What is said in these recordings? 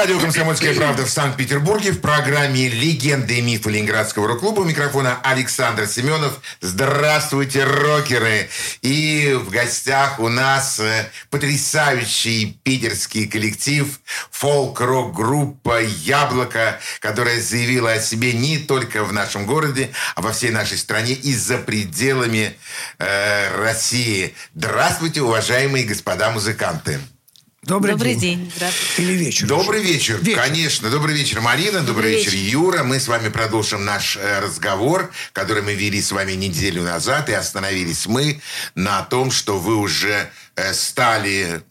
радио «Комсомольская правда» в Санкт-Петербурге в программе «Легенды и мифы Ленинградского рок-клуба» у микрофона Александр Семенов. Здравствуйте, рокеры! И в гостях у нас э, потрясающий питерский коллектив фолк-рок-группа «Яблоко», которая заявила о себе не только в нашем городе, а во всей нашей стране и за пределами э, России. Здравствуйте, уважаемые господа музыканты! Добрый, Добрый день. день. Здравствуйте. Или вечер. Добрый вечер. Вечер. конечно. Добрый вечер, Марина. Добрый, Добрый вечер, вечер. Юра. Мы с вами продолжим наш э, разговор, который мы вели с вами неделю назад, и остановились мы на том, что вы уже э, стали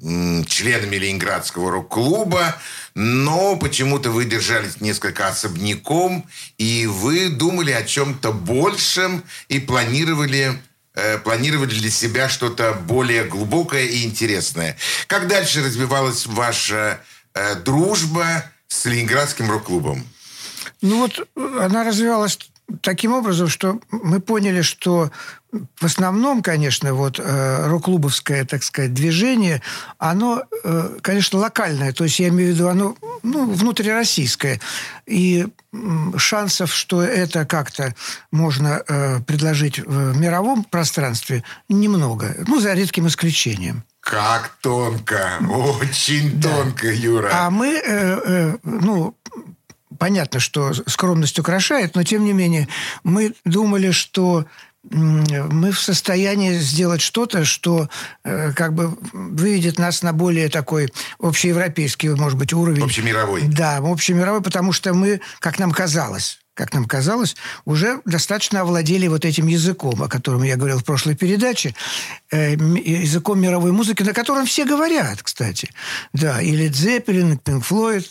членами Ленинградского рок-клуба, но почему-то вы держались несколько особняком, и вы думали о чем-то большем и планировали э, планировали для себя что-то более глубокое и интересное. Как дальше развивалась ваша э, дружба с Ленинградским рок-клубом? Ну вот э, она развивалась таким образом, что мы поняли, что в основном, конечно, вот э, рок-клубовское, так сказать, движение, оно, э, конечно, локальное, то есть я имею в виду, оно ну, внутрироссийское. И м, шансов, что это как-то можно э, предложить в мировом пространстве, немного. Ну, за редким исключением. Как тонко, очень тонко, Юра. А мы, э, э, ну, понятно, что скромность украшает, но тем не менее мы думали, что мы в состоянии сделать что-то, что э, как бы выведет нас на более такой общеевропейский, может быть, уровень. Общемировой. Да, общемировой, потому что мы, как нам казалось, как нам казалось, уже достаточно овладели вот этим языком, о котором я говорил в прошлой передаче, э, языком мировой музыки, на котором все говорят, кстати. Да, и Лед Зеппелин, и Пинк Флойд,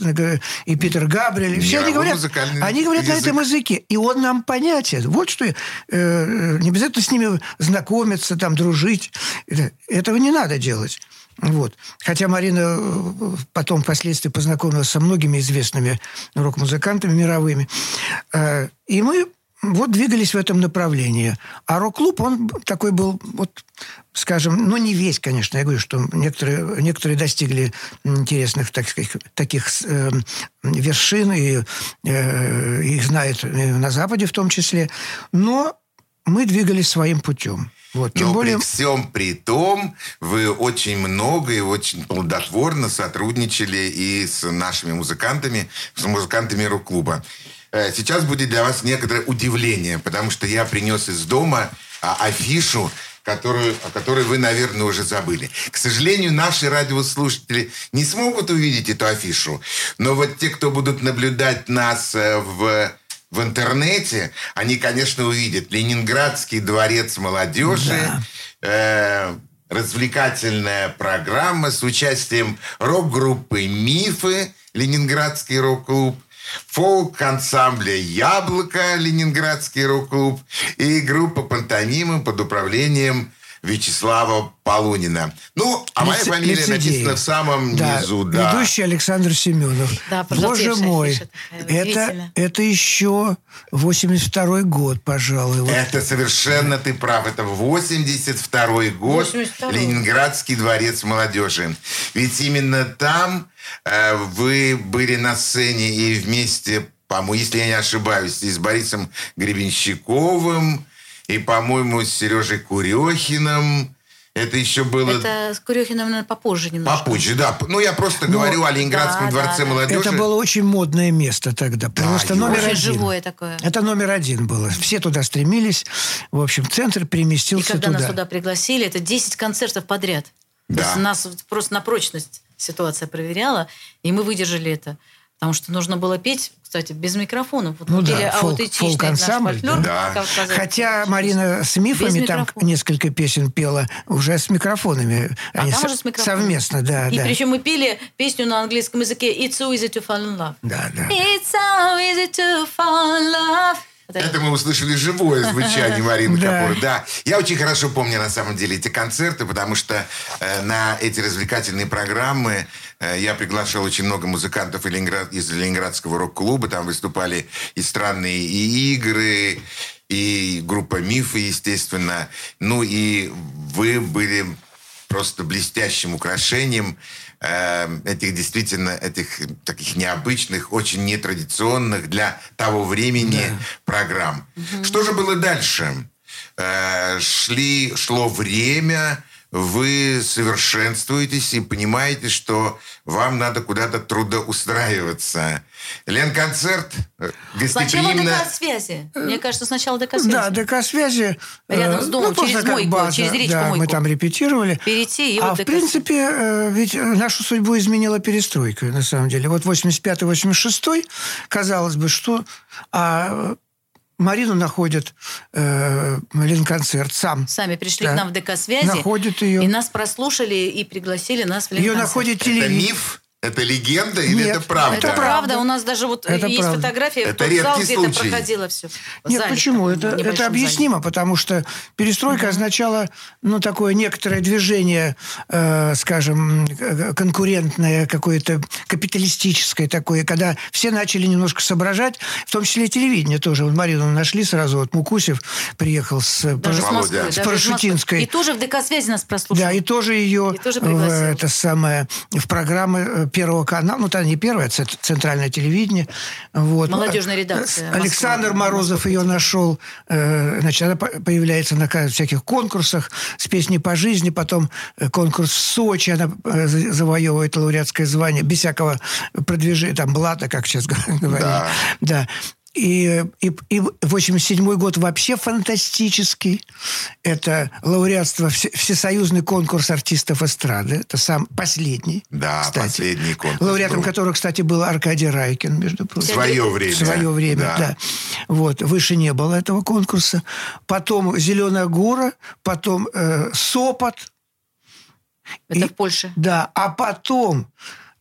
и Питер Габриэль. и Все они Мировой говорят, они говорят на язык. этом языке, и он нам понятен. Вот что, э, э, не обязательно с ними знакомиться, там, дружить. Это- Этого не надо делать. Вот. Хотя Марина э, потом впоследствии познакомилась со многими известными рок-музыкантами мировыми. Э, И мы вот двигались в этом направлении. А рок-клуб, он такой был, вот, скажем, ну, не весь, конечно. Я говорю, что некоторые, некоторые достигли интересных, так сказать, таких э, вершин, и э, их знают на Западе в том числе. Но мы двигались своим путем. Вот. Тем Но более... при всем при том, вы очень много и очень плодотворно сотрудничали и с нашими музыкантами, с музыкантами рок-клуба. Э, Сейчас будет для вас некоторое удивление, потому что я принес из дома а, афишу, которую, о которой вы, наверное, уже забыли. К сожалению, наши радиослушатели не смогут увидеть эту афишу, но вот те, кто будут наблюдать нас э, в в интернете, они, конечно, увидят Ленинградский дворец молодежи, э, развлекательная программа с участием рок-группы «Мифы», Ленинградский рок-клуб, фолк-ансамбля «Яблоко», Ленинградский рок-клуб и группа «Пантомимы» под управлением Вячеслава Полунина. Ну, а моя Лице- фамилия лицедеи. написана в самом Да, низу, да. Ведущий Александр Семенов. Да, Боже мой, это, это еще 82 год, пожалуй. Вот. Это совершенно ты прав. Это 82 год. 82-й. Ленинградский дворец молодежи. Ведь именно там э, вы были на сцене и вместе, по-моему, если я не ошибаюсь, и с Борисом Гребенщиковым, и, по-моему, с Сережей Курехиным. Это еще было Это с Курехиным, наверное, попозже немножко. попозже. Да, ну я просто говорю о Ленинградском да, дворце да, да. молодежи. Это было очень модное место тогда. Просто Юра. номер Очень один. живое такое. Это номер один было. Все туда стремились. В общем, центр И переместился когда туда. нас туда пригласили, это 10 концертов подряд. Да. То есть нас просто на прочность ситуация проверяла, и мы выдержали это. Потому что нужно было петь, кстати, без микрофонов. Вот Ну да, пели фолк- наш фолк-ансамбль, фольклор, да. Хотя Марина с мифами Без там микрофона. несколько песен пела уже с микрофонами. А Они там уже с микрофоном. совместно, да, И да. причем мы пели песню на английском языке «It's so easy to fall in love». Да, да. It's so easy to fall in love. Это- Это мы услышали живое звучание Марины. Капур. Да. Я очень хорошо помню, на самом деле, эти концерты, потому что э, на эти развлекательные программы э, я приглашал очень много музыкантов из Ленинградского рок-клуба. Там выступали и странные и игры, и группа «Мифы», естественно. Ну и вы были просто блестящим украшением э, этих действительно этих таких необычных, очень нетрадиционных для того времени программ. Что же было дальше? Э, шли, шло время, вы совершенствуетесь и понимаете, что вам надо куда-то трудоустраиваться. Ленконцерт э, Сначала гостеприимно... ДК-связи. Мне кажется, сначала ДК-связи. Да, ДК-связи. Рядом э, с домом, просто через мойку, база. через речку Да, мы мойку. там репетировали. Перейти и а вот в принципе, э, ведь э, нашу судьбу изменила перестройка, на самом деле. Вот 85-86, казалось бы, что... А э, Марину находит э, Ленконцерт сам. Сами пришли Да. к нам в ДК-связи. Находят ее. И нас прослушали и пригласили нас в Ее Ленконцерт. находит Это телевидение. миф? Это легенда или Нет, это правда? Это правда. У нас даже вот Это есть правда. фотография Это в тот зал, редкий где это случай. проходило все. Нет, почему? Это, это объяснимо, потому что перестройка означала ну, такое некоторое движение, э, скажем, э, конкурентное, какое-то капиталистическое такое, когда все начали немножко соображать, в том числе и телевидение тоже. Вот Марину нашли сразу, вот Мукусев приехал с, э, Даже с Пар- Володя. Москвы. с. Парашютинской. И тоже в ДК-связи нас прослушали. Да, и тоже ее И тоже в, пригласил. это самое, в программы э, Первого канала, ну, тогда не Первое, а Центральное телевидение. Вот. Молодежная Ну, редакция Александр Москвы. Морозов ее нашел. э, Значит, она по- появляется на всяких конкурсах с песней по жизни, потом э, конкурс в Сочи, она э, за- завоевывает лауреатское звание, без всякого продвижения, там, блата, как сейчас говорят. Да. Да. И, и, и 87 год вообще фантастический. Это лауреатство, все- всесоюзный конкурс артистов эстрады. Это сам последний. Да, кстати. последний конкурс Лауреатом был. которого, кстати, был Аркадий Райкин, между В прочим. свое время. В свое время, да. Вот, выше не было этого конкурса. Потом «Зеленая гора», потом э, «Сопот». Это И- в Польше. Да, а потом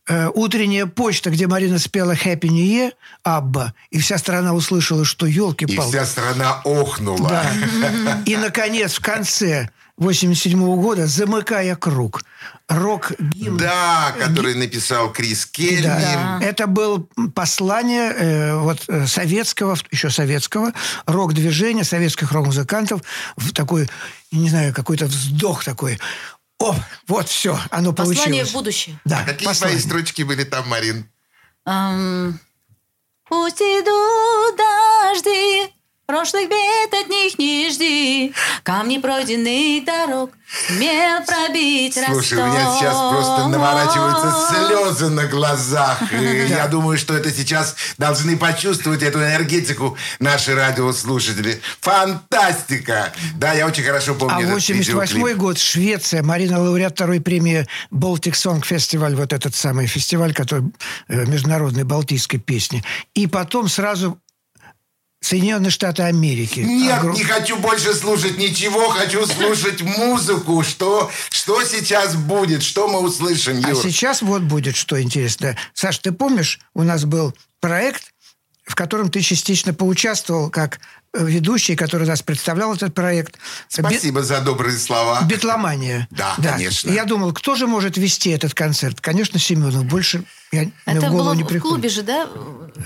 э, «Утренняя почта», где Марина спела «Happy New Year», Абба, и вся страна услышала, что И елки-палки. вся страна охнула. Да. И, наконец, в конце 87 года, замыкая круг, рок-гимн Да, который написал Крис Кельми. Да. Это было послание э, вот, э, советского, еще советского рок-движения, советских рок-музыкантов в такой, не знаю, какой-то вздох такой. О, вот все, оно Послание получилось. в будущее. Да, А какие послание. твои строчки были там, Марин? Ам, Пусть идут дожди, прошлых бед от них не жди. Камни пройденных дорог, мел пробить Слушай, у меня сейчас просто наворачиваются слезы на глазах. И я думаю, что это сейчас должны почувствовать эту энергетику наши радиослушатели. Фантастика! Да, я очень хорошо помню А этот 88 видеоклип. год, Швеция, Марина лауреат второй премии Baltic Song Festival, вот этот самый фестиваль, который э, международной балтийской песни. И потом сразу Соединенные Штаты Америки. Нет, Огром- не хочу больше слушать ничего, хочу слушать музыку. Что, что сейчас будет, что мы услышим, А Юр? сейчас вот будет что интересно. Саш, ты помнишь, у нас был проект, в котором ты частично поучаствовал как ведущий, который нас представлял этот проект. Спасибо за добрые слова. Бит- Битломания. Да, конечно. И я думал, кто же может вести этот концерт? Конечно, Семенов. Больше я, Это в голову было не в приходит. клубе же, да?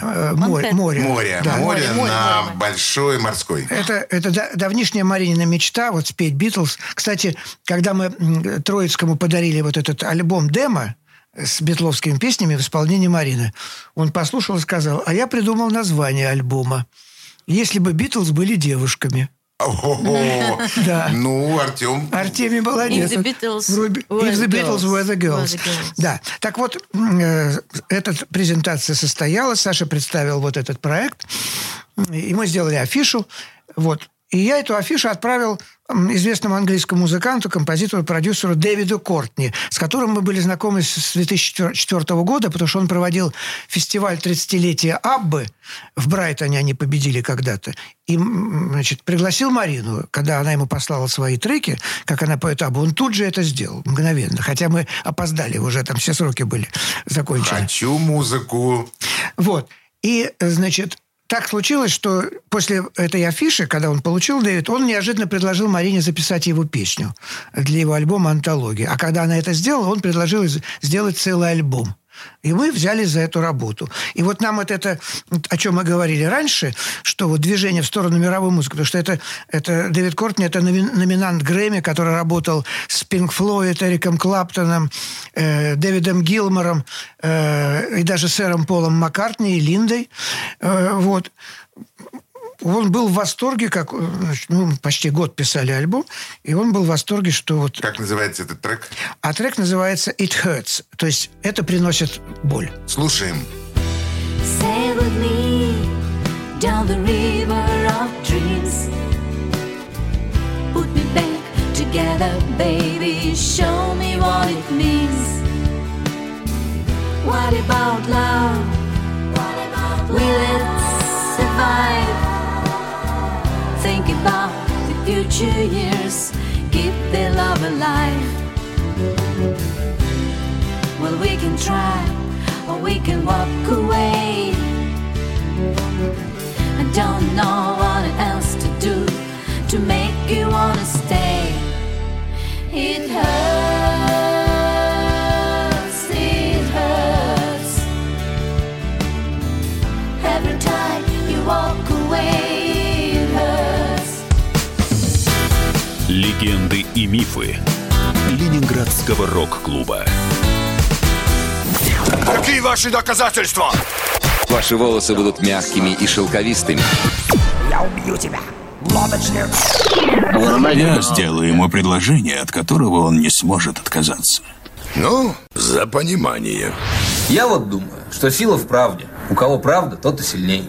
Э, море, море. Море, Да. море, море, на море. большой морской. Это, это да- давнишняя Маринина мечта, вот спеть Битлз. Кстати, когда мы Троицкому подарили вот этот альбом демо с битловскими песнями в исполнении Марины, он послушал и сказал, а я придумал название альбома. «Если бы Битлз были девушками». Да. Ну, Артем, Артемий молодец. If the Beatles If the Beatles girls. were the girls. Were the girls. Да. Так вот, э, эта презентация состоялась. Саша представил вот этот проект. И мы сделали афишу. Вот. И я эту афишу отправил известному английскому музыканту, композитору, продюсеру Дэвиду Кортни, с которым мы были знакомы с 2004 года, потому что он проводил фестиваль 30-летия Аббы. В Брайтоне они победили когда-то. И, значит, пригласил Марину, когда она ему послала свои треки, как она поет Аббу, он тут же это сделал, мгновенно. Хотя мы опоздали, уже там все сроки были закончены. хочу музыку. Вот. И, значит, так случилось, что после этой афиши, когда он получил Дэвид, он неожиданно предложил Марине записать его песню для его альбома «Антология». А когда она это сделала, он предложил сделать целый альбом. И мы взялись за эту работу. И вот нам вот это, о чем мы говорили раньше, что вот движение в сторону мировой музыки, потому что это, это Дэвид Кортни, это номинант Грэмми, который работал с Пинк Флойд, Эриком Клаптоном, э, Дэвидом Гилмором э, и даже сэром Полом Маккартни и Линдой. Э, вот он был в восторге, как значит, ну, почти год писали альбом, и он был в восторге, что вот... Как называется этот трек? А трек называется «It Hurts», то есть это приносит боль. Слушаем. Sail with me down the river of dreams. Put me back together, baby. Show me what it means. What about love? What about Will it survive? Future years, keep their love alive. Well, we can try, or we can walk away. I don't know what else to do to make you wanna stay. It hurts, Легенды и мифы Ленинградского рок-клуба. Какие ваши доказательства? Ваши волосы будут мягкими и шелковистыми. Я убью тебя. Лодочник. Я сделаю ему предложение, от которого он не сможет отказаться. Ну, за понимание. Я вот думаю, что сила в правде. У кого правда, тот и сильней.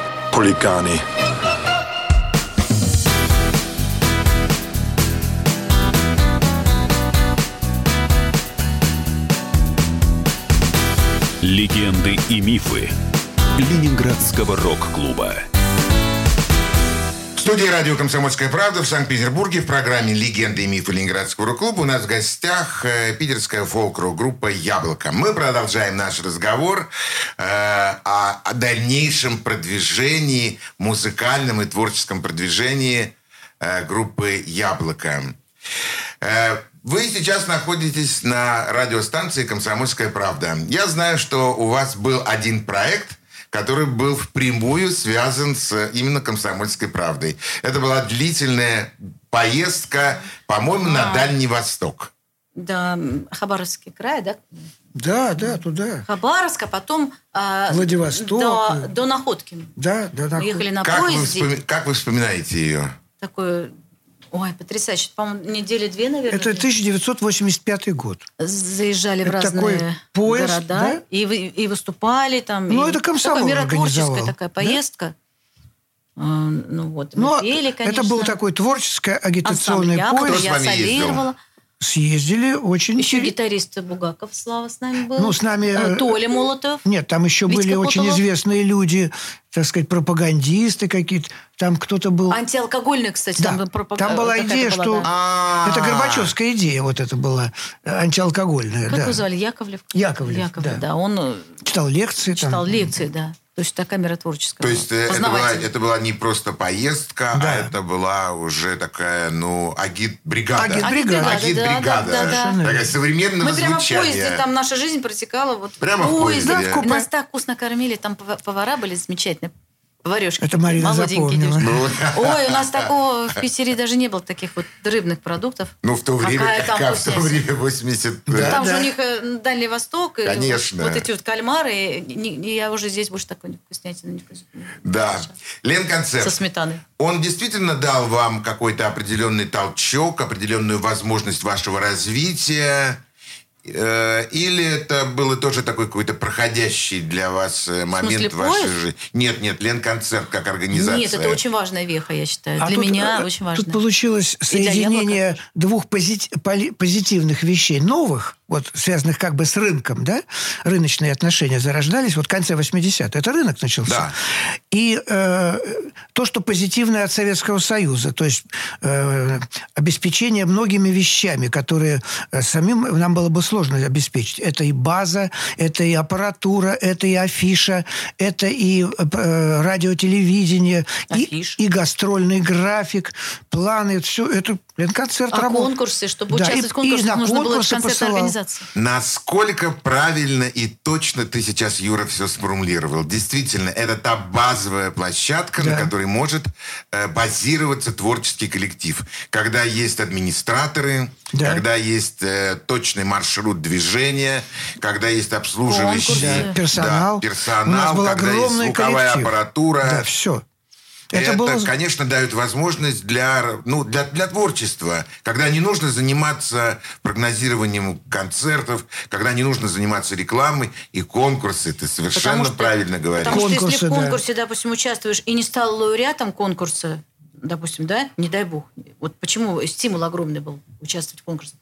Хулиганы. Легенды и мифы Ленинградского рок-клуба. Студии радио «Комсомольская правда» в Санкт-Петербурге в программе «Легенды и мифы Ленинградского рок-клуба» у нас в гостях э, питерская фолк-рок-группа «Яблоко». Мы продолжаем наш разговор э, о, о дальнейшем продвижении, музыкальном и творческом продвижении э, группы «Яблоко». Э, вы сейчас находитесь на радиостанции «Комсомольская правда». Я знаю, что у вас был один проект – который был впрямую связан с именно «Комсомольской правдой». Это была длительная поездка, по-моему, на Дальний Восток. Да, Хабаровский край, да? Да, да, туда. Хабаровск, а потом... э, Владивосток. До, до Находки. Да, да, да. Мы ехали на Как вы, поезде. вспоми- как вы вспоминаете ее? Такой... Ой, потрясающе. По-моему, недели две, наверное. Это 1985 год. заезжали в Это разные такой поезд, города да? и, и выступали там. Ну, и это комсомол такая миротворческая такая да? поездка. А, Ну вот, мы Ну, пели, конечно. это был такой творческий ансамбль агитационный Кто поезд. я вами ездил? Съездили очень... Еще гитарист Бугаков Слава с нами был. Ну, с нами... Э, э, Толя Молотов. Нет, там еще Витька были очень Потолов. известные люди, так сказать, пропагандисты какие-то. Там кто-то был... Антиалкогольный, кстати, Да, там, пропаг- там была идея, была, что... да. Это Горбачевская идея вот это была, э, антиалкогольная. Как да. его звали? Яковлев? Яковлев, Яковлев, да. да. Он Читал лекции. там. читал лекции, да. То есть такая миротворческая. То есть э, это была, это была не просто поездка, Да. а это была уже такая, ну, агит-бригада. Агит-бригада, да, Агит-бригада. да, да, да. Такая современного Мы прямо в звучания. поезде, там наша жизнь протекала вот Прямо в поезде. Да, в купе. Нас так вкусно кормили, там пова- повара были замечательные. Поварешки. Это Марина запомнила. девушки. Ой, у нас такого в Питере даже не было таких вот рыбных продуктов. Ну, в то время, Какая там как в то время, 80... Да. Там же да. у них э, Дальний Восток, и Конечно. вот, вот эти вот кальмары, и я уже здесь больше такой вкуснятины не вкус- Да. Лен Концерт. Со сметаной. Он действительно дал вам какой-то определенный толчок, определенную возможность вашего развития? Э, Или это было тоже такой какой-то проходящий для вас э, момент смысле, в вашей жизни? Нет, нет, Ленконцерт как организация. Нет, это очень важная веха, я считаю. А Для тут, меня э, очень важно. Тут получилось соединение двух пози- позитивных вещей, новых, вот связанных как бы с рынком, да? Рыночные отношения зарождались вот в конце 80-х. Это рынок начался. Да. И э, то, что позитивное от Советского Союза, то есть э, обеспечение многими вещами, которые э, самим нам было бы сложно обеспечить. Это и база, это и аппаратура, это и афиша, это и э, радиотелевидение, и, Афиш. и гастрольный график, планы, все это концерт А работал. конкурсы, чтобы Да, участвовать в конкурсах, и на нужно было конкурсы концертная посылал. организация. Насколько правильно и точно ты сейчас, Юра, все сформулировал. Действительно, это та базовая площадка, на Да. которой может э, базироваться творческий коллектив. Когда есть администраторы, Да. когда есть э, точный маршрут движения, когда есть обслуживающий Конкурсы. Да, персонал. да, персонал, У нас был когда есть огромный звуковая коллектив. аппаратура. Да, все. Это, Это, было... конечно, дает возможность для, ну, для, для творчества, когда не нужно заниматься прогнозированием концертов, когда не нужно заниматься рекламой и конкурсы. Ты совершенно Потому что- правильно говоришь. Потому что если Конкурсы, в да. конкурсе, допустим, участвуешь и не стал лауреатом конкурса, допустим, да, не дай бог. Вот почему стимул огромный был участвовать в конкурсе.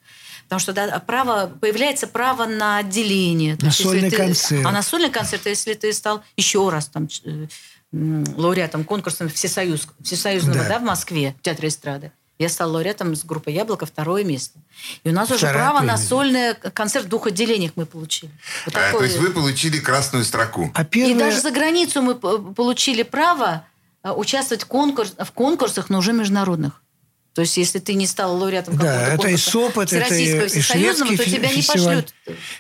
Потому что да, право, появляется право на отделение. То На есть, если сольный ты- концерт. А на сольный концерт, если ты стал еще раз там, э, лауреатом конкурса Всесоюз, Всесоюзного Да. да. в Москве, в Театре эстрады, я стал лауреатом с группой «Яблоко» второе место. И у нас уже Вторая право на сольный концерт в двух отделениях мы получили. Вот А, то есть вы получили красную строку. А и первое... даже за границу мы получили право э, участвовать в, конкурс, в конкурсах, но уже международных. То есть, если ты не стал лауреатом Да, какого-то это и конкурса СОП, это и- и всесоюзного, то тебя не пошлют.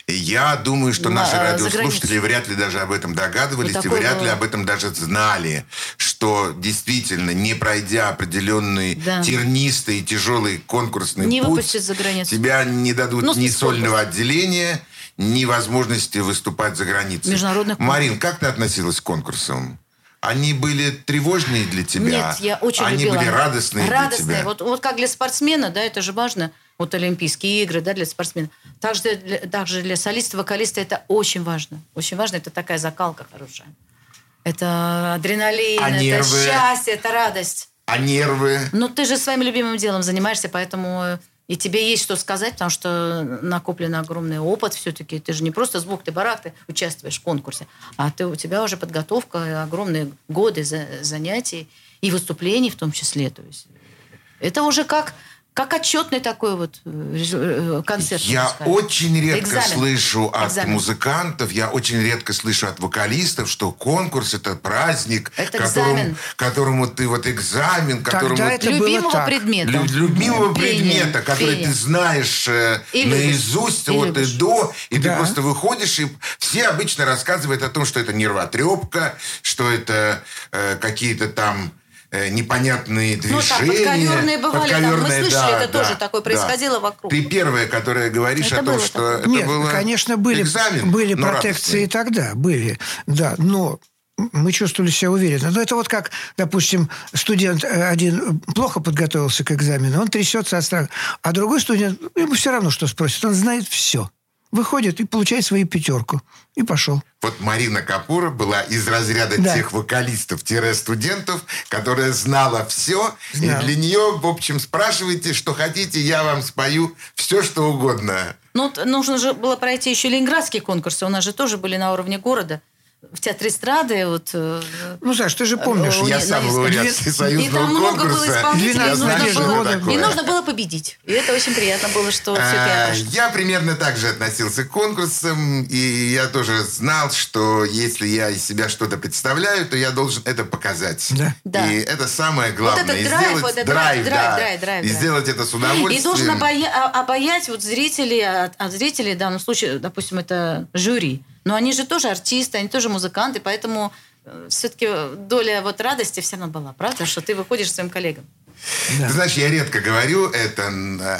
Я думаю, что На- наши а, за радиослушатели вряд ли даже об этом догадывались И и вряд ли было. об этом даже знали, что действительно, не пройдя определенный Да. тернистый и тяжелый конкурсный Не путь, за границу. тебя не дадут Ну, ни сольного отделения, ни возможности выступать за границей. Международных Марин, как ты относилась к конкурсам? Они были тревожные для тебя? Нет, я очень Они любила. были радостные, Радостные. для тебя? Вот, вот как для спортсмена, да, это же важно. Вот Олимпийские игры, да, для спортсмена. Также для, также для солиста, вокалиста это очень важно. Очень важно. Это такая закалка хорошая. Это адреналин, А это нервы? счастье, это радость. А нервы? Ну, ты же своим любимым делом занимаешься, поэтому э, и тебе есть что сказать, потому что накоплен огромный опыт все-таки. Ты же не просто звук, ты барак, ты участвуешь в конкурсе, а ты, у тебя уже подготовка, огромные годы за- занятий и выступлений в том числе. То есть это уже как, как отчетный такой вот э, э, концерт. Я сказать. очень редко Экзамен. слышу от Экзамен. музыкантов, я очень редко слышу от вокалистов, что конкурс это праздник, Это которому, экзамен. которому ты вот экзамен, которому Тогда это было Любимого так. предмета. Лю- любимого Пение, предмета, который пение. ты знаешь э, И наизусть И от любишь. и до, и ты Да. просто выходишь, и все обычно рассказывают о том, что это нервотрепка, что это э, какие-то там э, непонятные движения. Ну, так, подковерные бывали, там, мы Подковерные, слышали, да, это да, тоже такое да. происходило вокруг. Ты первая, которая говоришь Это о том, было что такое. это Нет, было конечно, были, экзамен, были но протекции и тогда, были, да, но мы чувствовали себя уверенно. Но это вот как, допустим, студент э, один плохо подготовился к экзамену, он трясется от страха, а другой студент, ему все равно, что спросит, он знает все. Выходит и получает свою пятерку. И пошел. Вот Марина Капура была из разряда Да. тех вокалистов-студентов, которая знала все. Знала. И для нее, в общем, спрашивайте, что хотите, я вам спою все, что угодно. Ну, нужно же было пройти еще ленинградские конкурсы. У нас же тоже были на уровне города. В театре эстрады. Вот, э, Ну, Саш, ты же помнишь. Э, Я не- сам лауреат две- и там много было конкурса. исполнителей. Я и знаю, нужно что было- такое. И нужно было победить. И это очень приятно было, что все-таки я А. Я примерно так же относился к конкурсам, и я тоже знал, что если я из себя что-то представляю, то я должен это показать. Да. Да. И это самое главное. этот И драйв, сделать вот этот драйв, драйв, да. драйв, драйв, И сделать это с удовольствием. И должен обая- а- обаять вот зрителей, от, от зрителей, в данном случае, допустим, это жюри. Но они же тоже артисты, они тоже музыканты, поэтому все-таки доля вот радости все равно была, правда? Что ты выходишь своим коллегам. Ты знаешь, я редко говорю это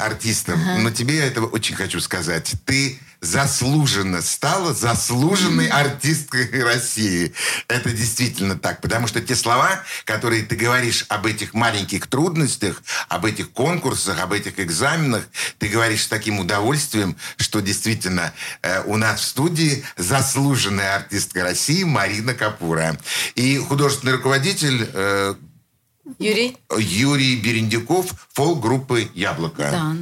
артистам, но тебе я этого очень хочу сказать. Ты заслуженно стала заслуженной артисткой России. Это действительно так. Потому что те слова, которые ты говоришь об этих маленьких трудностях, об этих конкурсах, об этих экзаменах, ты говоришь с таким удовольствием, что действительно э, у нас в студии заслуженная артистка России Марина Капура. И художественный руководитель э, Юрий? Юрий Берендюков, фолк-группы «Яблоко». Да.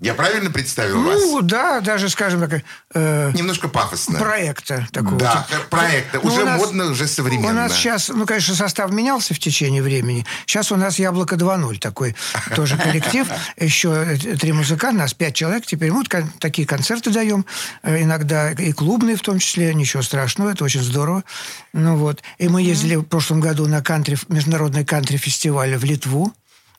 Я правильно представил вас? Ну, да, даже, скажем так, э, Немножко пафосно. проекта такого. Да, типа. проекта. Ну, Уже нас- модно, уже современно. У нас сейчас, ну, конечно, состав менялся в течение времени. Сейчас у нас «Яблоко 2.0» такой тоже коллектив. Еще э, три музыканта, нас пять человек. Теперь мы такие концерты даем. э, Иногда и клубные в том числе. Ничего страшного, это очень здорово. Ну вот. И мы ездили в прошлом году на кантри, международный кантри-фестиваль в Литву.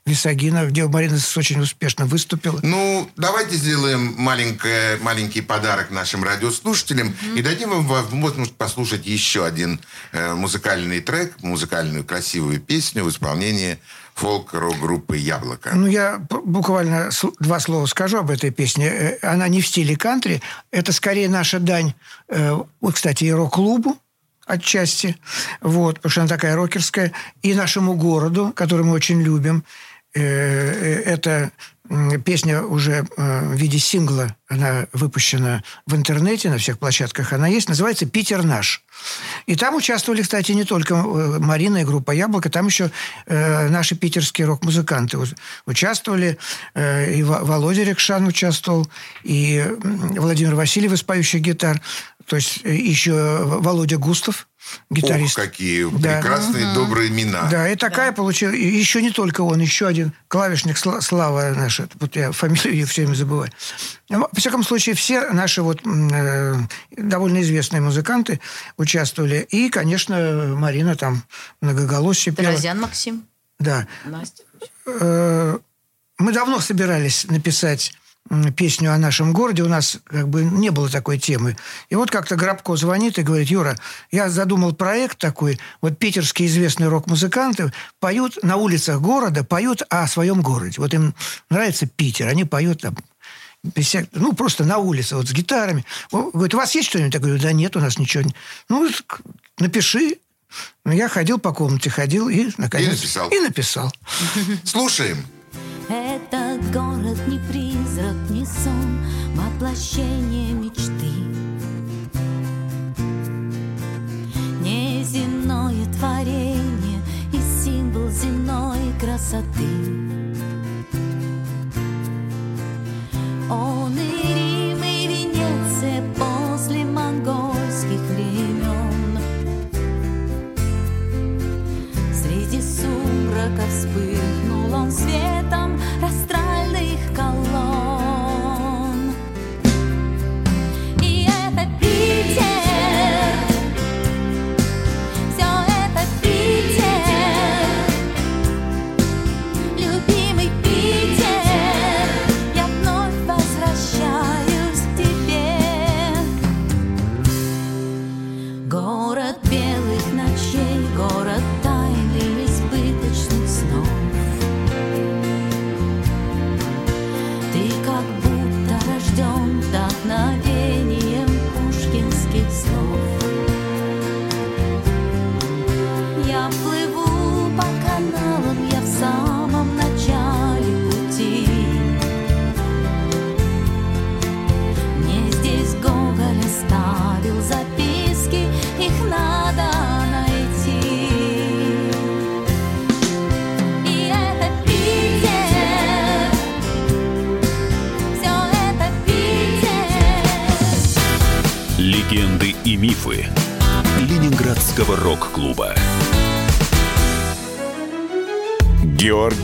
Висагина, где Марина очень успешно выступила. Ну, давайте сделаем маленькое, маленький подарок нашим радиослушателям и дадим им возможность послушать еще один э, музыкальный трек, музыкальную красивую песню в исполнении фолк-рок-группы «Яблоко». Ну, я буквально два слова скажу об этой песне. Э, Она не в стиле кантри. Это скорее наша дань, э, кстати, и рок-клубу отчасти, вот, потому что она такая рокерская, и нашему городу, который мы очень любим. Э, э, Это м, песня уже э, в виде сингла, она выпущена в интернете, на всех площадках она есть, называется «Питер наш». И там участвовали, кстати, не только Марина и группа «Яблоко», там еще наши питерские рок-музыканты участвовали. И Во- Володя Рекшан участвовал, и Владимир Васильев из «Поющих гитар», то есть э, еще Володя Густав, гитарист. Ох, какие Да. прекрасные, добрые имена. Да, и такая получилась. И еще не только он, еще один клавишник Сла- Слава наш. это Вот я фамилию все время забываю. Ну, Во всяком случае, все наши вот э, довольно известные музыканты участвовали. И, конечно, Марина там многоголосие пела. Таразян Максим. Да. Настя. Э, Мы давно собирались написать песню о нашем городе. У нас как бы не было такой темы. И вот как-то Грабко звонит и говорит, Юра, я задумал проект такой. Вот питерские известные рок-музыканты поют на улицах города, поют о своем городе. Вот им нравится Питер, они поют там ну, просто на улице, вот с гитарами. Говорит, у вас есть что-нибудь? Я говорю, да нет, у нас ничего. не-». Ну, напиши. Ну, я ходил по комнате, ходил и, наконец... написал. И написал. Слушаем. Этот город не призрак, не сон, воплощение мечты. Неземное творение и символ земной красоты. Он и Рим, и Венеция после монгольских времен. Среди сумрака вспыхнул он светом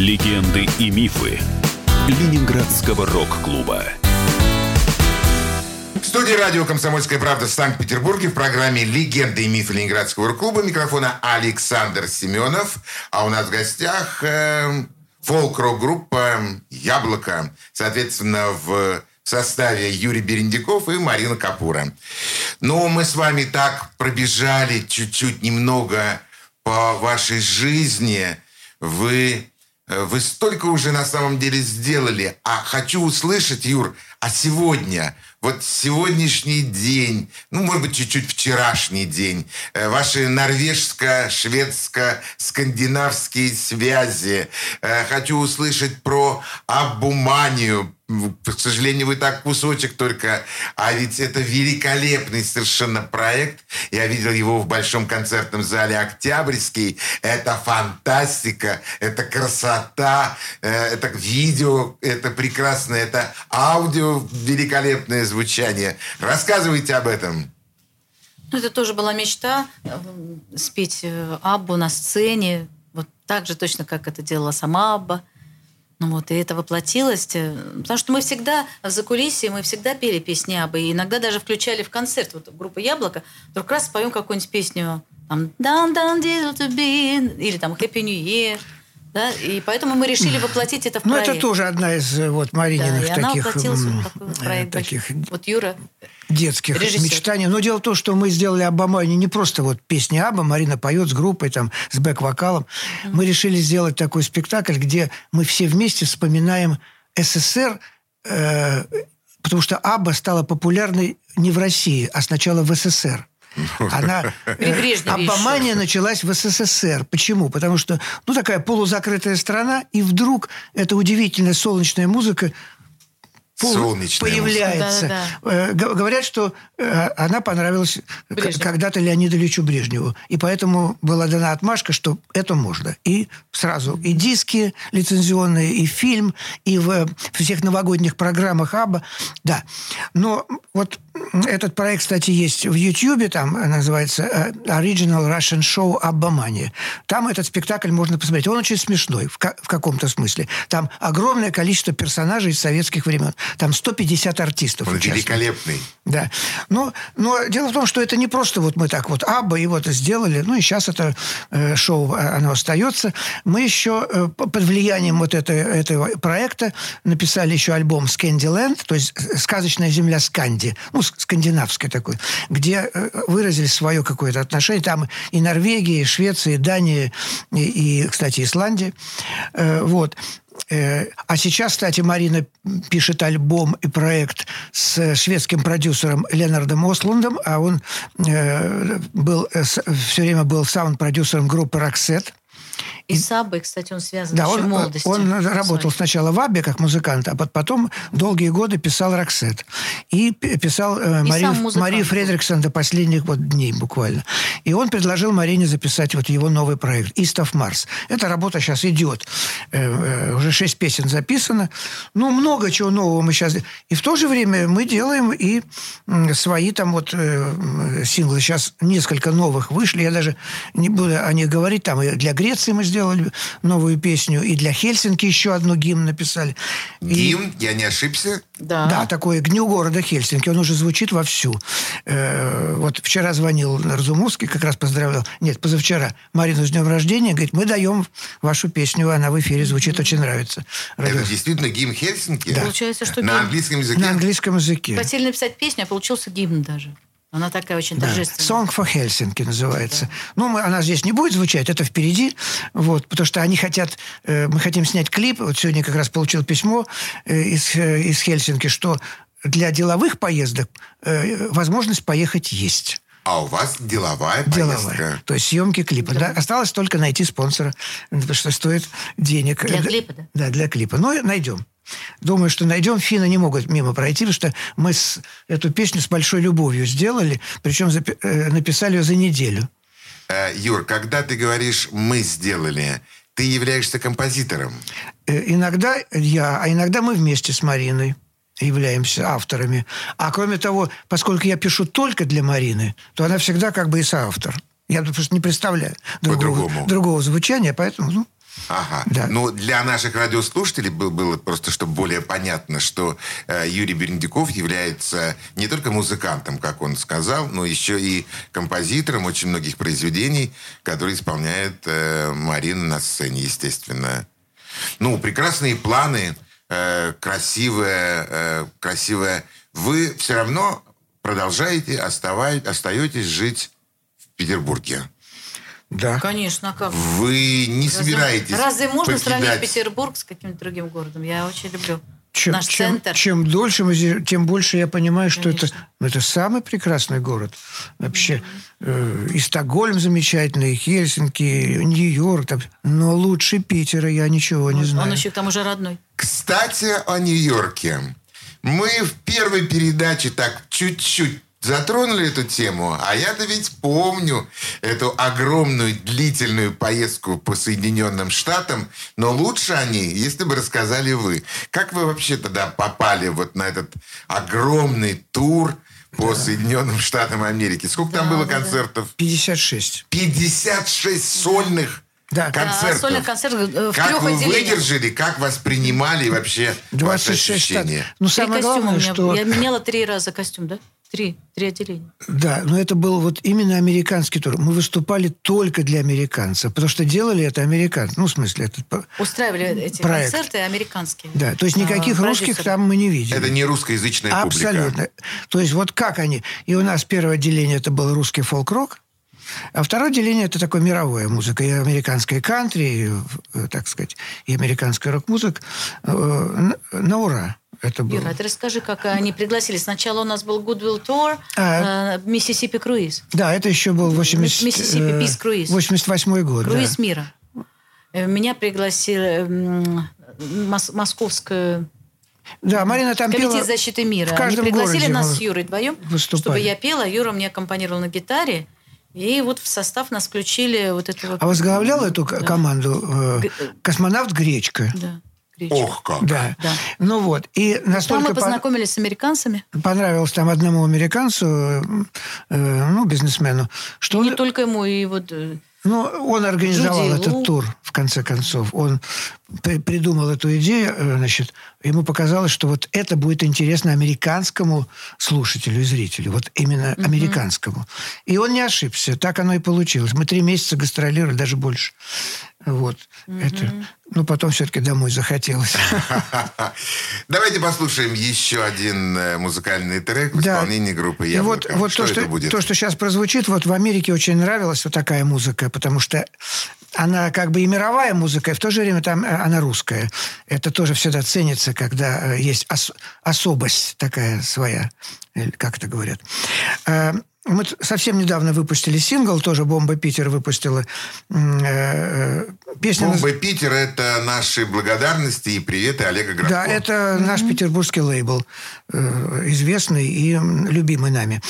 Легенды и мифы Ленинградского рок-клуба. В студии радио «Комсомольская правда» в Санкт-Петербурге в программе «Легенды и мифы Ленинградского рок-клуба» микрофона Александр Семенов. А у нас в гостях э, фолк-рок-группа «Яблоко». Соответственно, в составе Юрий Берендиков и Марина Капура. Ну, мы с вами так пробежали чуть-чуть немного по вашей жизни. Вы, вы столько уже на самом деле сделали. А хочу услышать, Юр, а сегодня, вот сегодняшний день, ну, может быть, чуть-чуть вчерашний день, э, ваши норвежско-шведско-скандинавские связи. Э, Хочу услышать про Абуманию. К сожалению, вы так кусочек только. А ведь это великолепный совершенно проект. Я видел его в Большом концертном зале «Октябрьский». Это фантастика, это красота, э, это видео, это прекрасно, это аудио, великолепное звучание. Рассказывайте об этом. Ну, это тоже была мечта э, спеть э, Аббу на сцене, вот так же точно, как это делала сама Абба. Ну вот, и это воплотилось. э, Потому что мы всегда за кулисье, мы всегда пели песни Аббы. И иногда даже включали в концерт вот группа «Яблоко». Вдруг раз споем какую-нибудь песню там «Down, down, diesel to be», или там «Happy New Year». Да? И поэтому мы решили воплотить это в Ну, проект. это тоже одна из э, вот Да, Марининых она таких, воплотилась м, в такой вот э, проект. таких Вот Юра детских Режиссер. мечтаний. Но дело в том, что мы сделали Абамане не просто вот песни Аба, Марина поет с группой, там, с бэк-вокалом. Мы решили сделать такой спектакль, где мы все вместе вспоминаем СССР, э, потому что Аба стала популярной не в России, а сначала в СССР. Она, Абамания началась в СССР. Почему? Потому что, ну, такая полузакрытая страна, и вдруг эта удивительная солнечная музыка Солнечная появляется. Э, г- Говорят, что э, она понравилась когда-то Леониду Ильичу Брежневу. И поэтому была дана отмашка, что это можно. И сразу и диски лицензионные, и фильм, и в э, всех новогодних программах Аба. Да. Но вот этот проект, кстати, есть в Ютьюбе, там э, называется э, Original Russian Show Абба Мания. Там этот спектакль можно посмотреть. Он очень смешной в, ка- в каком-то смысле. Там огромное количество персонажей из советских времен. Там 150 артистов Он участвует. великолепный. Да. Но, но дело в том, что это не просто вот мы так вот Абба и вот сделали. Ну и сейчас это э, шоу, а, оно остается. Мы еще э, по- под влиянием вот это, этого проекта написали еще альбом «Скандиленд», то есть э, «Сказочная земля Сканди», ну, с- скандинавский такой, где э, выразили свое какое-то отношение. Там и Норвегия, и Швеция, и Дания, и, и, кстати, Исландия. Э, Вот. Э, А сейчас, кстати, Марина пишет альбом и проект с шведским продюсером Ленардом Ослундом, а он э, был, все время был саунд-продюсером группы «Роксет». И с Аббой, кстати, он связан Да, еще в он, молодости. он работал сначала в Аббе как музыкант, а потом долгие годы писал «Роксет». И писал э, Марию, Марию. Фредриксон до последних вот дней буквально. И он предложил Марине записать вот его новый проект «East of Mars». Эта работа сейчас идет. Э, э, уже шесть песен записано. Ну, много чего нового мы сейчас... И в то же время мы делаем и свои там вот э, синглы. Сейчас несколько новых вышли. Я даже не буду о них говорить. Там и для Греции мы сделали новую песню, и для Хельсинки еще одну гимн написали. И- Гимн, я не ошибся. Да. да, такое к Дню города Хельсинки. Он уже звучит вовсю. Э, вот вчера звонил Разумовский, как раз поздравлял. Нет, позавчера. Марину с днем рождения. Говорит, мы даем вашу песню, она в эфире звучит, очень нравится. Радио- Это действительно гимн Хельсинки? Да. Получается, что На гимн. английском языке? На английском языке. Хотели написать песню, а получился гимн даже. Она такая очень Да. торжественная. Song for Helsinki называется. Ну, мы, она здесь не будет звучать, это впереди. Вот, потому что они хотят... э, мы хотим снять клип. Вот сегодня как раз получил письмо э, из, э, из Хельсинки, что для деловых поездок э, возможность поехать есть. А у вас деловая Деловая. поездка. То есть съемки клипа. Да. Осталось только найти спонсора, потому что стоит денег. Для Э, клипа, да? Да, для клипа. Но найдем. Думаю, что найдем. Финны не могут мимо пройти, потому что мы с, эту песню с большой любовью сделали, причем запи- э, написали ее за неделю. Э, Юр, когда ты говоришь «мы сделали», ты являешься композитором. Э, Иногда я, а иногда мы вместе с Мариной являемся авторами. А кроме того, поскольку я пишу только для Марины, то она всегда как бы и соавтор. Я просто не представляю другого, другого звучания, поэтому ну, Ага. Да. Ну, для наших радиослушателей был- было просто, чтобы более понятно, что э, Юрий Берендиков является не только музыкантом, как он сказал, но еще и композитором очень многих произведений, которые исполняет э, Марина на сцене, естественно. Ну, прекрасные планы, э, красивая, э, красивая. Вы все равно продолжаете, оставай- остаетесь жить в Петербурге. Да. Конечно, а как? Вы не Разве- собираетесь Разве можно покидать- сравнить Петербург с каким-то другим городом? Я очень люблю Чем, наш чем- центр. чем дольше мы здесь, тем больше я понимаю, что это, ну, это самый прекрасный город. Вообще, э, и Стокгольм замечательный, и Хельсинки, Нью-Йорк. там. но лучше Питера я ничего не знаю. Он еще к тому же родной. Кстати, о Нью-Йорке. Мы в первой передаче так чуть-чуть затронули эту тему, а я-то ведь помню эту огромную длительную поездку по Соединенным Штатам, но лучше о ней, если бы рассказали вы. Как вы вообще тогда попали вот на этот огромный тур по Соединенным Штатам Америки? Сколько там было концертов? 56. 56 сольных Да. концертов. А, сольный концерт э, в Как трех вы отделениях. выдержали, как вообще вообще ваши 26 штат. ощущения? Ну, Три самое главное, что... Я меняла три раза костюм, да? Три. Три отделения. Да, но это был вот именно американский тур. Мы выступали только для американцев, потому что делали это американцы. Ну, в смысле, этот... Устраивали эти Проект. концерты американские. Да, то есть никаких А, русских там мы не видели. Это не русскоязычная Абсолютно. публика. То есть вот как они... И у нас первое отделение это был русский фолк-рок, а второе отделение это такое мировая музыка, и американская кантри, и, э, так сказать, и американская рок-музыка. Э, На, на ура. Это было. Юра, а ты расскажи, как они пригласили. Сначала у нас был Goodwill Tour, А. э, Миссисипи Круиз. Да, это еще был 80, Миссисипи э, Peace Cruise. 88 год. да. Круиз мира. Э, Меня пригласили м, мос- московскую Да, Марина там Комитет пела защиты мира. в Они каждом пригласили городе нас с Юрой вдвоем, выступали. чтобы я пела. Юра мне аккомпанировал на гитаре. И вот в состав нас включили вот этого... А возглавлял эту к- команду э, космонавт Гречка. Да. Ох как. Да. Да. Ну вот. И Там настолько мы по- познакомились с американцами. понравилось там одному американцу, э, ну, бизнесмену, что Не он, только ему, и вот... э, ну, он организовал Джуди этот Лу. тур, в конце концов. Он при- придумал эту идею, э, значит, ему показалось, что вот это будет интересно американскому слушателю и зрителю. Вот именно американскому. И он не ошибся. Так оно и получилось. Мы три месяца гастролировали, даже больше. Вот. Это, ну, потом все-таки домой захотелось. Давайте послушаем еще один э, музыкальный трек в Да. исполнении группы И «Яблоко». вот, вот что то, что, будет? то, что сейчас прозвучит, вот в Америке очень нравилась вот такая музыка, потому что она как бы и мировая музыка, и в то же время там э, она русская. Это тоже всегда ценится, когда э, есть ос- особость такая своя, как это говорят. Мы совсем недавно выпустили сингл, тоже «Бомба Питер» выпустила. Э, э, Песня наз- «Бомба Питер» — это наши благодарности и приветы Олега Градко. да, это наш петербургский лейбл, э, известный и любимый нами.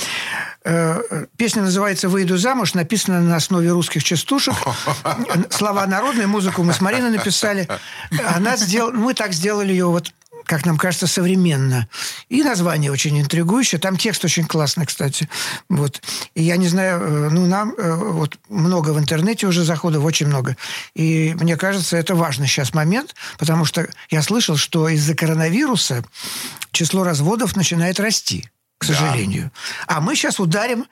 Песня называется «Выйду замуж», написана на основе русских частушек. Слова народные, музыку мы с Мариной написали. Она сделала, мы так сделали ее вот как нам кажется, современно. И название очень интригующее. Там текст очень классный, кстати. Вот. И я не знаю, э, ну, нам э, вот много в интернете уже заходов, очень много. И мне кажется, это важный сейчас момент, потому что я слышал, что из-за коронавируса число разводов начинает расти, к сожалению. А мы сейчас ударим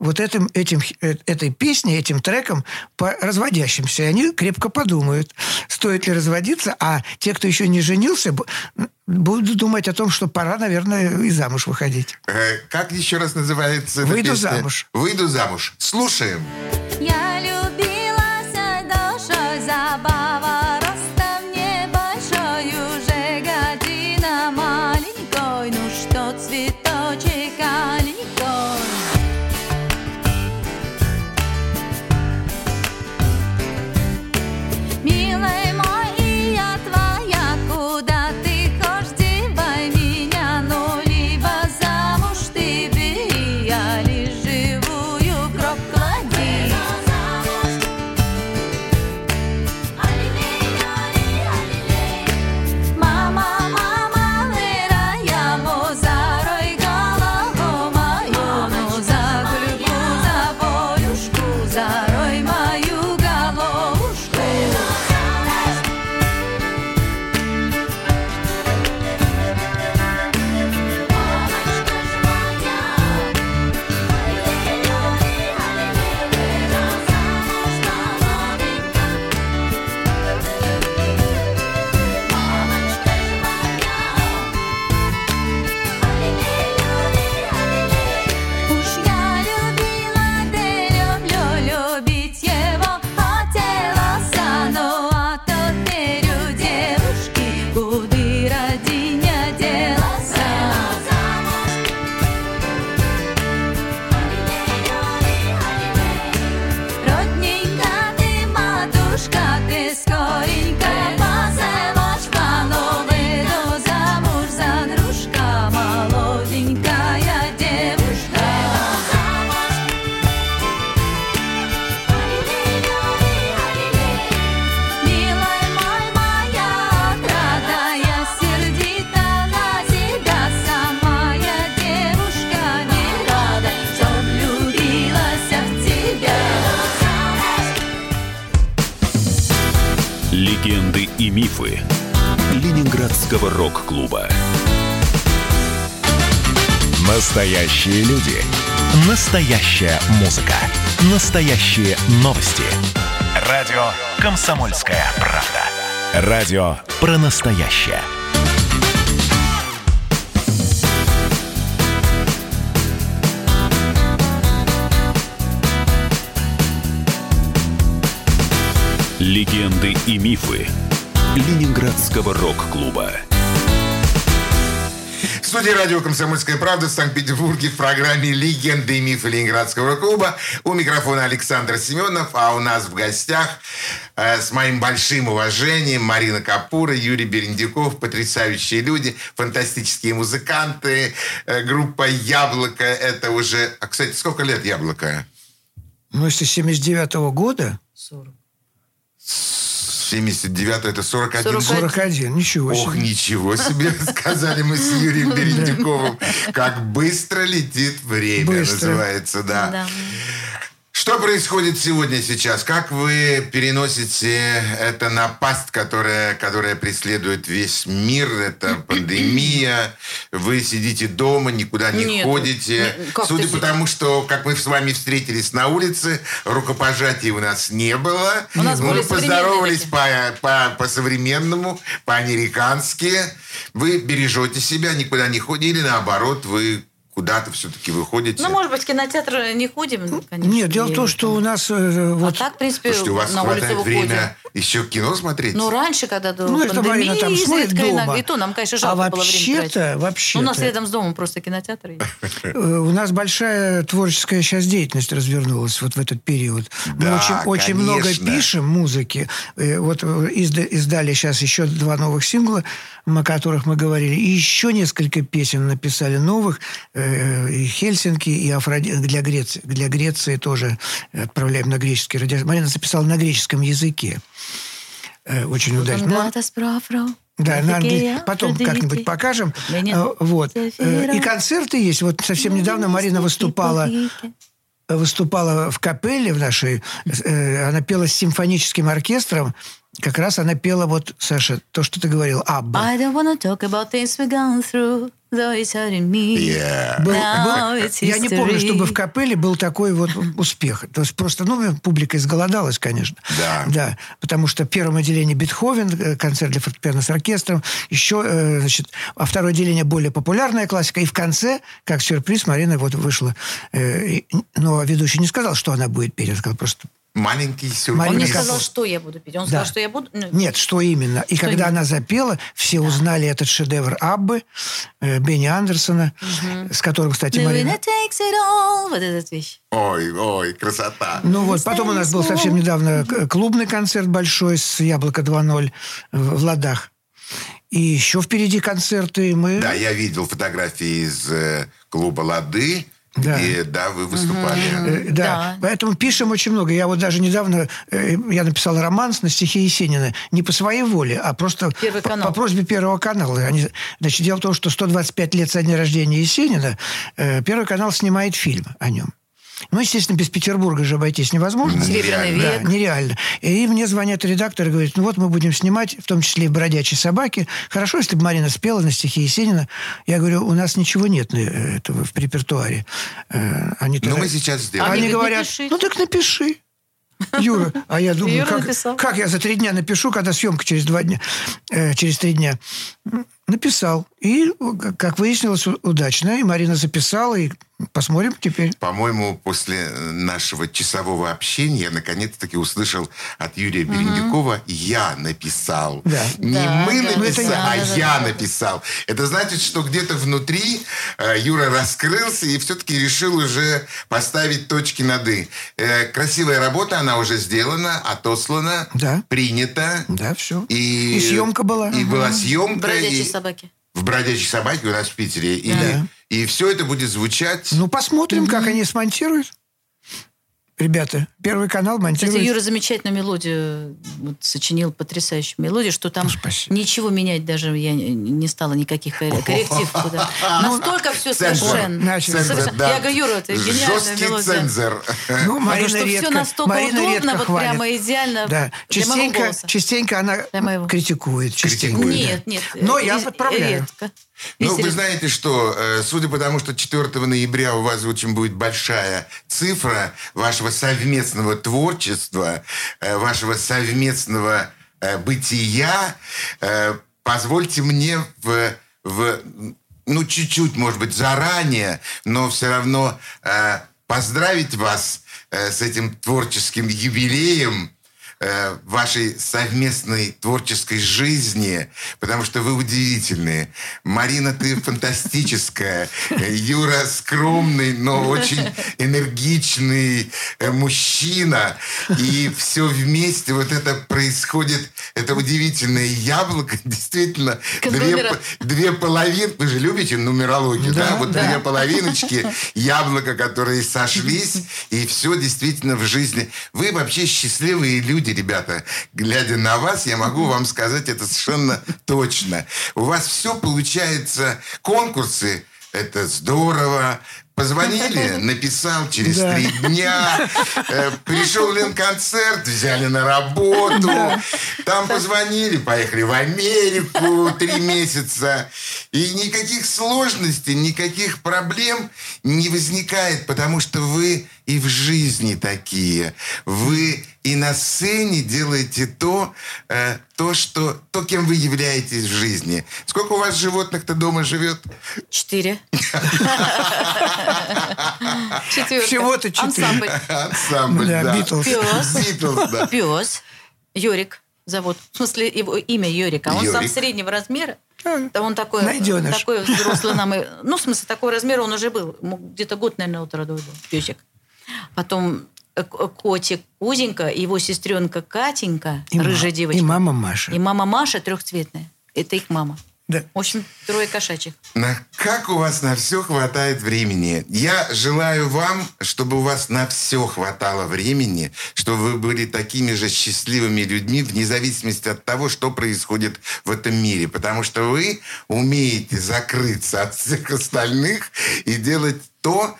вот этим, этим, э, этой песней, этим треком по разводящимся. И они крепко подумают, стоит ли разводиться, а те, кто еще не женился, бу- будут думать о том, что пора, наверное, и замуж выходить. Э, Как еще раз называется эта «Выйду песня? замуж». «Выйду замуж». Слушаем. Я любилась Легенды и мифы Ленинградского рок-клуба. Настоящие люди. Настоящая музыка. Настоящие новости. Радио «Комсомольская правда». Радио про настоящее. Легенды и мифы Ленинградского рок-клуба. В студии радио «Комсомольская правда» в Санкт-Петербурге в программе «Легенды и мифы Ленинградского клуба». У микрофона Александр Семенов, а у нас в гостях э, с моим большим уважением Марина Капура, Юрий Берендюков, потрясающие люди, фантастические музыканты, э, группа «Яблоко». Это уже... А, кстати, сколько лет «Яблоко»? Ну, если с 79 года... 79 это 41. 41, ничего себе. Ох, ничего себе, сказали мы с Юрием Берендюковым. Как быстро летит время, Быстро. называется, да. Да. Что происходит сегодня, сейчас? Как вы переносите это напасть, которая, которая преследует весь мир? Это пандемия. Вы сидите дома, никуда не Нет, ходите. не- Судя по тому, что как мы с вами встретились на улице, рукопожатий у нас не было. У нас мы поздоровались по, по, по-современному, по-американски. Вы бережете себя, никуда не ходили. Наоборот, вы куда-то все-таки выходите. Ну, может быть, в кинотеатр не ходим, ну, конечно. Нет, дело в том, что у нас... э, А вот, так, в принципе, Слушайте, у вас на хватает выходим. Еще кино смотреть? Ну, раньше, когда до ну, это пандемии, там изредка дома. иногда. И то нам, конечно, а жалко было время вообще-то, тратить. вообще Ну, у нас рядом с домом просто кинотеатр есть. Э, У нас большая творческая сейчас деятельность развернулась вот в этот период. Мы Да, очень, очень много конечно. пишем музыки. Э, Вот э, изда- издали сейчас еще два новых сингла, о которых мы говорили. И еще несколько песен написали новых. И Хельсинки, и Афроди... для, Греции, для Греции тоже отправляем на греческий радио. Марина записала на греческом языке. Э, Очень удачно. Ну, справа. да, на англи- Африкея, Потом как-нибудь покажем. Э, Вот. Э. И концерты есть. Вот совсем недавно Марина выступала выступала в капелле в нашей. э, Она пела с симфоническим оркестром. Как раз она пела вот, Саша, то, что ты говорил, Абба. I don't wanna talk about things we've gone through, it's hurting me. Yeah. Был- был- я не помню, чтобы в капелле был такой вот успех. То есть просто, ну, публика изголодалась, конечно. Да. Да, потому что в первом отделении Бетховен, э, концерт для фортепиано с оркестром, еще, э, значит, а второе отделение более популярная классика, и в конце, как сюрприз, Марина вот вышла. э, но ведущий не сказал, что она будет петь, он сказал просто... Маленький сюрприз. Он не сказал, что я буду петь. Он Да. сказал, что я буду... ну, Нет, что именно. И Что когда именно? она запела, все узнали этот шедевр Аббы, э, Бенни Андерсона, с которым, кстати, The Марина... winner takes it all. Вот эта вещь. Ой, ой, красота. Ну вот, потом у нас был совсем недавно клубный концерт большой с «Яблоко 2.0» в в Ладах. И еще впереди концерты. Мы... Да, я видел фотографии из э, клуба «Лады», Да. где, да, вы выступали. Э, Да. поэтому пишем очень много. Я вот даже недавно э, я написал романс на стихи Есенина не по своей воле, а просто по, по просьбе Первого канала. Они, значит, дело в том, что 125 лет со дня рождения Есенина э, Первый канал снимает фильм о нем. Ну, естественно, без Петербурга же обойтись невозможно. Серебряный Да, век. нереально. И мне звонят редактор и говорит, ну вот мы будем снимать, в том числе и «Бродячие собаки». Хорошо, если бы Марина спела на стихи Есенина. Я говорю, у нас ничего нет э, этого в репертуаре. Э, Они Ну, тогда- мы сейчас сделаем. Они говорит, говорят, напишите. ну так напиши. Юра, а я думаю, как, написал. как я за три дня напишу, когда съемка через два дня, э, через три дня. Написал. И, э, как выяснилось, удачно. И Марина записала, и посмотрим теперь. По-моему, после нашего часового общения я наконец-таки услышал от Юрия Берендюкова «Я написал». Да. Не Да, мы да, написали, да, а да, я да. написал. Это значит, что где-то внутри э, Юра раскрылся и все-таки решил уже поставить точки над «и». Э, красивая работа, она уже сделана, отослана, Да. принята. Да, все. И, И съемка была. И была съемка. Бродячие и- собаки. в «Бродячей собаке» у нас в Питере. И, Да. и все это будет звучать... Ну, посмотрим, как они смонтируют. Ребята. Первый канал Кстати, монтирует... Юра замечательную мелодию вот, сочинил, потрясающую мелодию, что там ничего менять даже я не- стала, никаких кор- корректив. Настолько все совершенно. Я говорю, Юра, это гениальная мелодия. цензор. Ну, Марина что редко, все настолько удобно, вот хвалит. прямо идеально частенько, она критикует. Частенько, Нет, нет. Но я ре- подправляю. редко. Ну, вы знаете что, э, судя по тому, что 4 ноября у вас очень будет большая цифра вашего совместного творчества, э, вашего совместного э, бытия, позвольте мне в, в, ну, чуть-чуть, может быть, заранее, но все равно поздравить вас с этим творческим юбилеем, вашей совместной творческой жизни, потому что вы удивительные. Марина, ты фантастическая. Э, Юра скромный, но очень энергичный э, мужчина. И все вместе вот это происходит, это удивительное яблоко, действительно, две, две половины, вы же любите нумерологию, да? Да, Вот да. две половиночки яблока, которые сошлись, и все действительно в жизни. Вы вообще счастливые люди, ребята. Глядя на вас, я могу вам сказать это совершенно точно. У вас все получается. Конкурсы это здорово. Позвонили, написал через Да. три дня. Э, пришел ли на концерт, взяли на работу. Там позвонили, поехали в Америку три месяца. И никаких сложностей, никаких проблем не возникает, потому что вы и в жизни такие. Вы и на сцене делаете то, э, то, что, то, кем вы являетесь в жизни. Сколько у вас животных-то дома живет? Четыре. Четверка. Всего-то четыре. Ансамбль. Ансамбль, Да. Битлз. Пес. Да. Пес. Йорик зовут. В смысле, его имя Йорик. А он сам среднего размера. Да он такой, Найденыш. такой взрослый нам. и- Ну, в смысле, такой размер он уже был. Где-то год, наверное, от роду был. Песик. Потом э, котик Узенька, его сестренка Катенька, И ма- рыжая девочка. И мама Маша. И мама Маша трехцветная. Это их мама. Да. В общем, трое кошачьих. На, как у вас на все хватает времени? Я желаю вам, чтобы у вас на все хватало времени, чтобы вы были такими же счастливыми людьми, вне зависимости от того, что происходит в этом мире. Потому что вы умеете закрыться от всех остальных и делать то,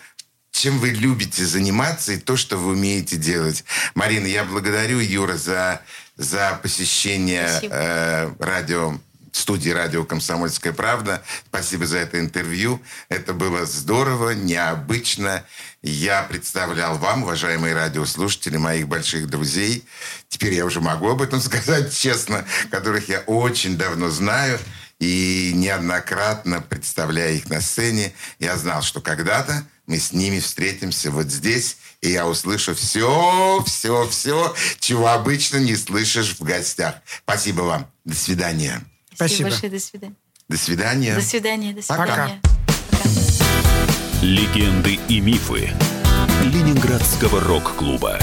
чем вы любите заниматься и то, что вы умеете делать. Марина, я благодарю Юра за, за посещение Спасибо. э, радио студии радио «Комсомольская правда». Спасибо за это интервью. Это было здорово, необычно. Я представлял вам, уважаемые радиослушатели, моих больших друзей. Теперь я уже могу об этом сказать честно, которых я очень давно знаю. И неоднократно, представляя их на сцене, я знал, что когда-то мы с ними встретимся вот здесь, и я услышу все, все, все, чего обычно не слышишь в гостях. Спасибо вам. До свидания. Спасибо. большое. До свидания. До свидания. До свидания. До Пока. свидания. Легенды и мифы Ленинградского рок-клуба.